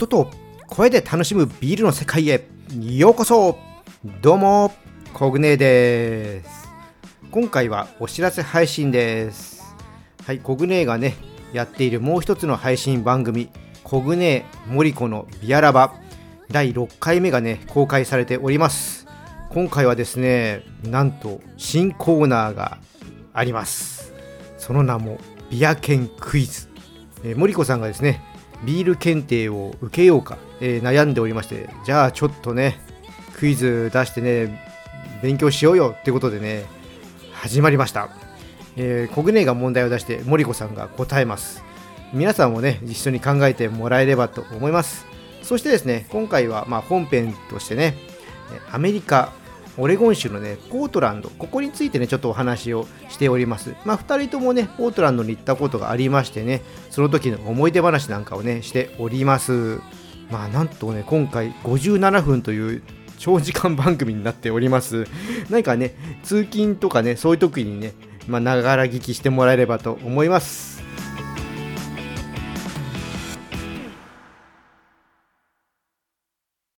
音と声で楽しむビールの世界へ。ようこそ。どうもコグネです。今回はお知らせ配信です。はいコグネがねやっているもう一つの配信番組コグネモリコのビアラバ。第6回目がね公開されております。今回はですねなんと新コーナーがあります。その名もビア犬クイズ、えー、森子さんがですねビール検定を受けようか、えー、悩んでおりまして。じゃあちょっとねクイズ出してね勉強しようよってことでね始まりました、えー、コグネが問題を出して森子さんが答えます。皆さんもね一緒に考えてもらえればと思います。そしてですね今回はま本編としてねアメリカオレゴン州のね、ポートランド、ここについてね、ちょっとお話をしております。まあ、2人ともね、ポートランドに行ったことがありましてね、その時の思い出話なんかをね、しております。まあ、なんとね、今回57分という長時間番組になっております。何かね、通勤とかね、そういう時にね、まあ、ながら聞きしてもらえればと思います。